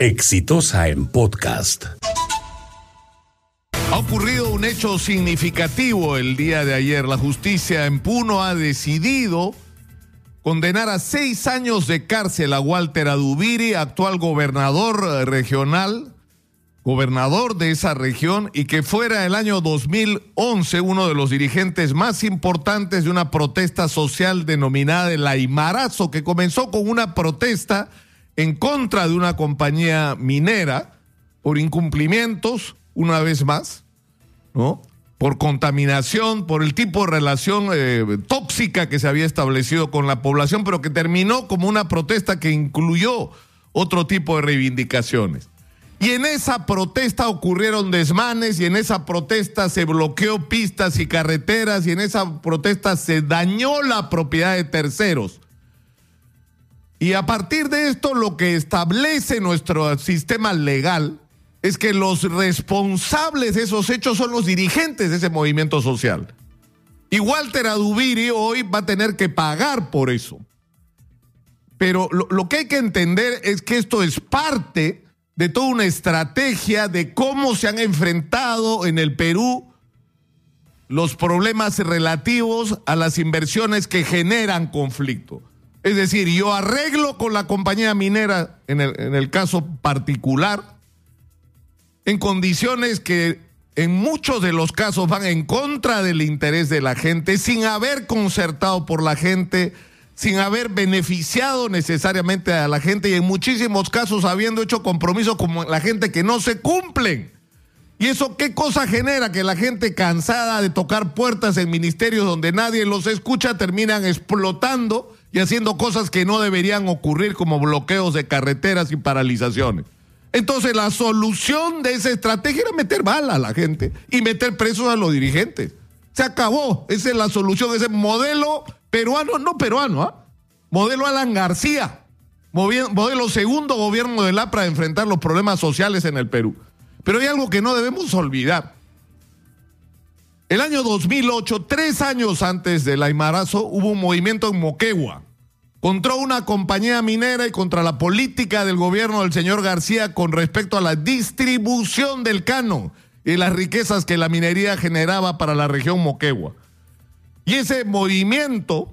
Exitosa en podcast. Ha ocurrido un hecho significativo el día de ayer. La justicia en Puno ha decidido condenar a seis años de cárcel a Walter Adubiri, actual gobernador regional, gobernador de esa región, y que fuera el año 2011 uno de los dirigentes más importantes de una protesta social denominada el Aymarazo, que comenzó con una protesta en contra de una compañía minera por incumplimientos, una vez más, ¿no? Por contaminación, por el tipo de relación eh, tóxica que se había establecido con la población, pero que terminó como una protesta que incluyó otro tipo de reivindicaciones. Y en esa protesta ocurrieron desmanes y en esa protesta se bloqueó pistas y carreteras y en esa protesta se dañó la propiedad de terceros. Y a partir de esto, lo que establece nuestro sistema legal es que los responsables de esos hechos son los dirigentes de ese movimiento social. Y Walter Adubiri hoy va a tener que pagar por eso. Pero lo, lo, que hay que entender es que esto es parte de toda una estrategia de cómo se han enfrentado en el Perú los problemas relativos a las inversiones que generan conflicto. Es decir, yo arreglo con la compañía minera, en el, caso particular, en condiciones que en muchos de los casos van en contra del interés de la gente, sin haber concertado por la gente, sin haber beneficiado necesariamente a la gente y en muchísimos casos habiendo hecho compromisos con la gente que no se cumplen. ¿Y eso qué cosa genera? Que la gente cansada de tocar puertas en ministerios donde nadie los escucha terminan explotando y haciendo cosas que no deberían ocurrir como bloqueos de carreteras y paralizaciones. Entonces la solución de esa estrategia era meter bala a la gente y meter presos a los dirigentes. Se acabó. Esa es la solución, ese modelo peruano, no peruano, ¿ah? modelo Alan García, modelo segundo gobierno del APRA de enfrentar los problemas sociales en el Perú. Pero hay algo que no debemos olvidar. El año 2008, tres años antes del Aymarazo, hubo un movimiento en Moquegua contra una compañía minera y contra la política del gobierno del señor García con respecto a la distribución del cano y las riquezas que la minería generaba para la región Moquegua. Y ese movimiento,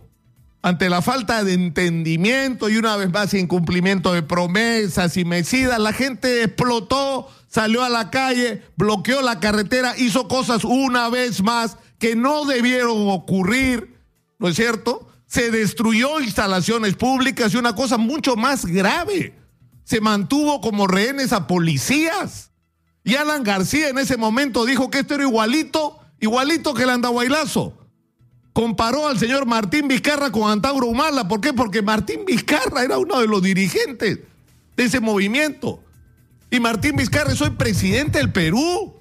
ante la falta de entendimiento y una vez más incumplimiento de promesas y mesidas, la gente explotó, salió a la calle, bloqueó la carretera, hizo cosas una vez más que no debieron ocurrir, ¿no es cierto? Se destruyó instalaciones públicas y una cosa mucho más grave, se mantuvo como rehenes a policías. Y Alan García en ese momento dijo que esto era igualito, igualito que el andahuaylazo. Comparó al señor Martín Vizcarra con Antauro Humala. ¿Por qué? Porque Martín Vizcarra era uno de los dirigentes de ese movimiento. Y Martín Vizcarra, soy presidente del Perú.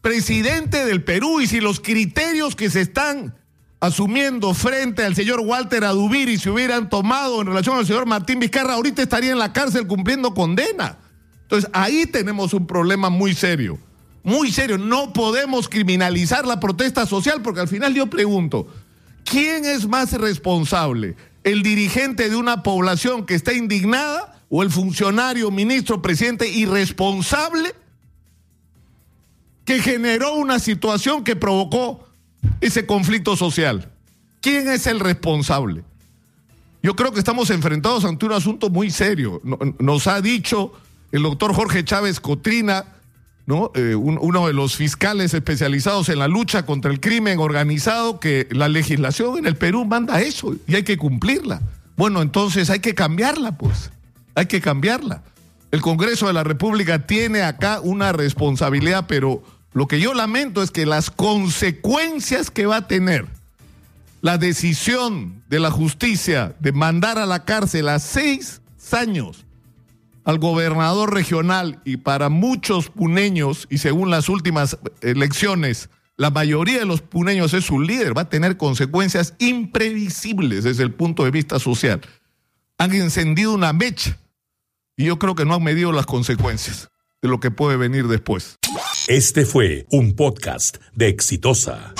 Presidente del Perú. Y si los criterios que se están asumiendo frente al señor Walter Adubiri se hubieran tomado en relación al señor Martín Vizcarra, ahorita estaría en la cárcel cumpliendo condena. Entonces ahí tenemos un problema muy serio. Muy serio. No podemos criminalizar la protesta social porque al final yo pregunto, ¿quién es más responsable? ¿El dirigente de una población que está indignada? o el funcionario, ministro, presidente irresponsable que generó una situación que provocó ese conflicto social. ¿Quién es el responsable? Yo creo que estamos enfrentados ante un asunto muy serio. Nos ha dicho el doctor Jorge Chávez Cotrina, ¿no? Eh, uno de los fiscales especializados en la lucha contra el crimen organizado, que la legislación en el Perú manda eso y hay que cumplirla. Bueno, entonces hay que cambiarla, pues hay que cambiarla. El Congreso de la República tiene acá una responsabilidad, pero lo que yo lamento es que las consecuencias que va a tener la decisión de la justicia de mandar a la cárcel a seis años al gobernador regional y para muchos puneños, y según las últimas elecciones, la mayoría de los puneños es su líder, va a tener consecuencias imprevisibles desde el punto de vista social. Han encendido una mecha y yo creo que no han medido las consecuencias de lo que puede venir después. Este fue un podcast de Exitosa.